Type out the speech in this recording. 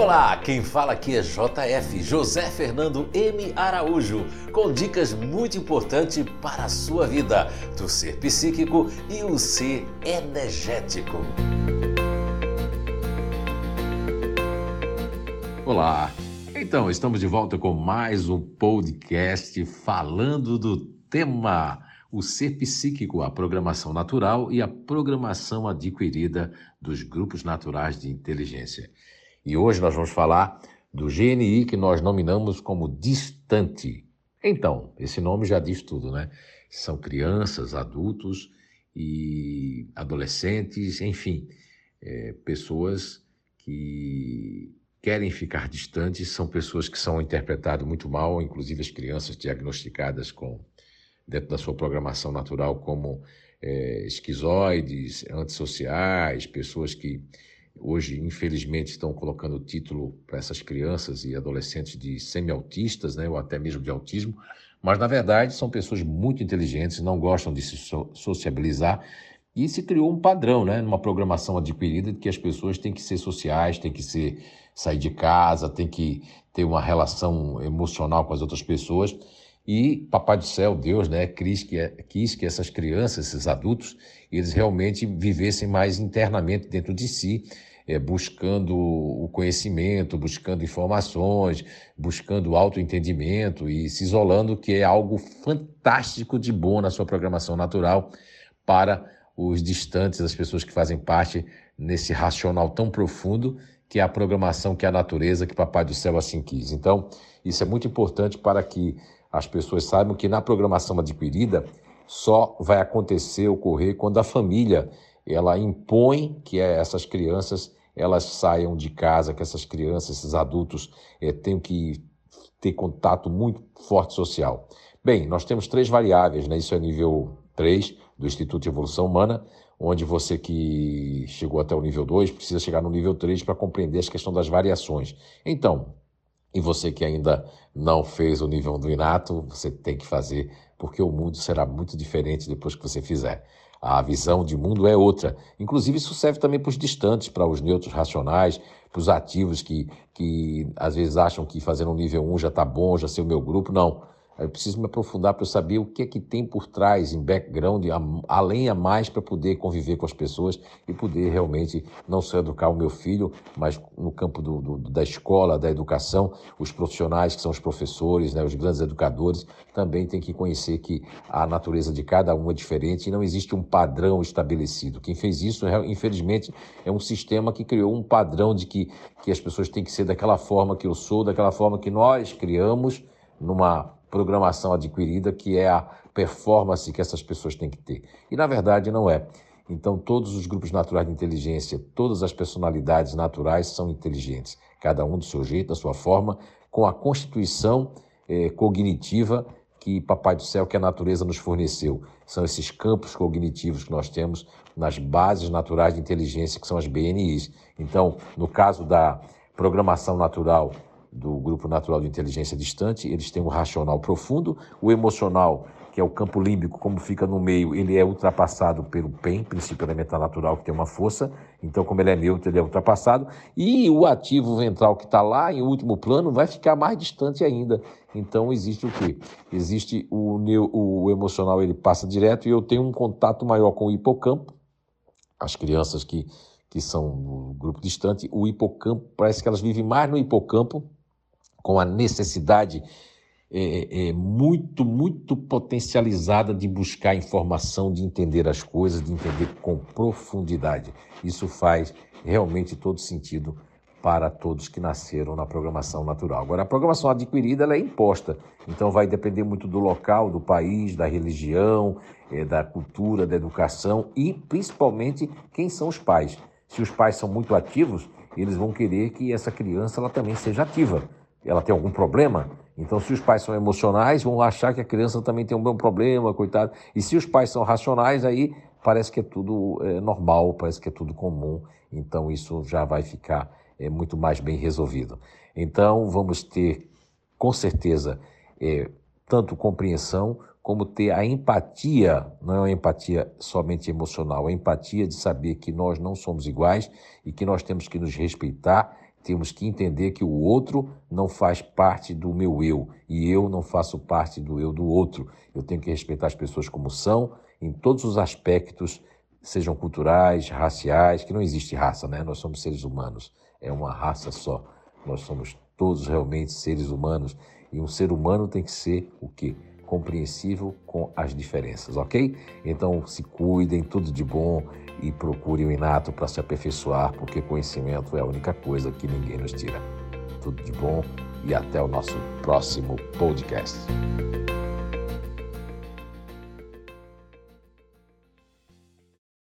Olá, quem fala aqui é JF, José Fernando M. Araújo, com dicas muito importantes para a sua vida, do ser psíquico e o ser energético. Olá, então estamos de volta com mais um podcast falando do tema o ser psíquico, a programação natural e a programação adquirida dos grupos naturais de inteligência. E hoje nós vamos falar do GNI que nós nominamos como distante. Então, esse nome já diz tudo, né? São crianças, adultos e adolescentes, enfim, é, pessoas que querem ficar distantes, são pessoas que são interpretadas muito mal, inclusive as crianças diagnosticadas com dentro da sua programação natural como é, esquizoides, antissociais, pessoas que hoje, infelizmente, estão colocando o título para essas crianças e adolescentes de semi-autistas, né, ou até mesmo de autismo, mas na verdade são pessoas muito inteligentes, não gostam de se sociabilizar e se criou um padrão, né, numa programação adquirida de que as pessoas têm que ser sociais, têm que ser sair de casa, têm que ter uma relação emocional com as outras pessoas. E Papai do Céu, Deus, né, quis que, quis que essas crianças, esses adultos, eles realmente vivessem mais internamente dentro de si, é, buscando o conhecimento, buscando informações, buscando autoentendimento e se isolando, que é algo fantástico de bom na sua programação natural para os distantes, as pessoas que fazem parte nesse racional tão profundo que é a programação, que é a natureza, que Papai do Céu assim quis. Então, isso é muito importante para que as pessoas saibam que na programação adquirida só vai acontecer, ocorrer quando a família ela impõe que essas crianças elas saiam de casa, que essas crianças, esses adultos é, tenham que ter contato muito forte social. Bem, nós temos três variáveis, né? Isso é nível 3 do Instituto de Evolução Humana, onde você que chegou até o nível 2 precisa chegar no nível 3 para compreender a questão das variações. Então, e você que ainda não fez o nível do inato, você tem que fazer, porque o mundo será muito diferente depois que você fizer. A visão de mundo é outra. Inclusive, isso serve também para os distantes, para os neutros racionais, para os ativos que, que às vezes acham que fazendo um nível 1 já está bom, já sei o meu grupo. Não. Eu preciso me aprofundar para eu saber o que é que tem por trás, em background, além a mais, para poder conviver com as pessoas e poder realmente não só educar o meu filho, mas no campo do, do, da escola, da educação, os profissionais que são os professores, né, os grandes educadores, também têm que conhecer que a natureza de cada um é diferente e não existe um padrão estabelecido. Quem fez isso, infelizmente, é um sistema que criou um padrão de que, que as pessoas têm que ser daquela forma que eu sou, daquela forma que nós criamos numa programação adquirida, que é a performance que essas pessoas têm que ter. E na verdade não é. Então, todos os grupos naturais de inteligência, todas as personalidades naturais são inteligentes, cada um do seu jeito, da sua forma, com a constituição eh, cognitiva que Papai do Céu, que a natureza nos forneceu. São esses campos cognitivos que nós temos nas bases naturais de inteligência, que são as BNIs. Então, no caso da programação natural do Grupo Natural de Inteligência Distante, eles têm um racional profundo, o emocional, que é o campo límbico, como fica no meio, ele é ultrapassado pelo PEN, princípio elementar natural, que tem uma força, então como ele é neutro, ele é ultrapassado, e o ativo ventral, que está lá em último plano, vai ficar mais distante ainda. Então existe o quê? Existe o, o emocional, ele passa direto, e eu tenho um contato maior com o hipocampo, as crianças que que são no grupo distante, o hipocampo, parece que elas vivem mais no hipocampo com a necessidade é, é, muito, muito potencializada de buscar informação, de entender as coisas, de entender com profundidade. Isso faz realmente todo sentido para todos que nasceram na programação natural. Agora, a programação adquirida ela é imposta, então vai depender muito do local, do país, da religião, é, da cultura, da educação e principalmente quem são os pais. Se os pais são muito ativos, eles vão querer que essa criança ela também seja ativa ela tem algum problema. Então, se os pais são emocionais, vão achar que a criança também tem um bom problema, coitado. E se os pais são racionais, aí parece que é tudo é, normal, parece que é tudo comum. Então, isso já vai ficar é, muito mais bem resolvido. Então, vamos ter, com certeza, é, tanto compreensão como ter a empatia, não é uma empatia somente emocional, a empatia de saber que nós não somos iguais e que nós temos que nos respeitar Temos que entender que o outro não faz parte do meu eu e eu não faço parte do eu do outro. Eu tenho que respeitar as pessoas como são, em todos os aspectos, sejam culturais, raciais, que não existe raça, né? Nós somos seres humanos, é uma raça só. Nós somos todos realmente seres humanos e um ser humano tem que ser o quê? Compreensível com as diferenças, ok? Então se cuidem, tudo de bom e procurem o inato para se aperfeiçoar, porque conhecimento é a única coisa que ninguém nos tira. Tudo de bom e até o nosso próximo podcast.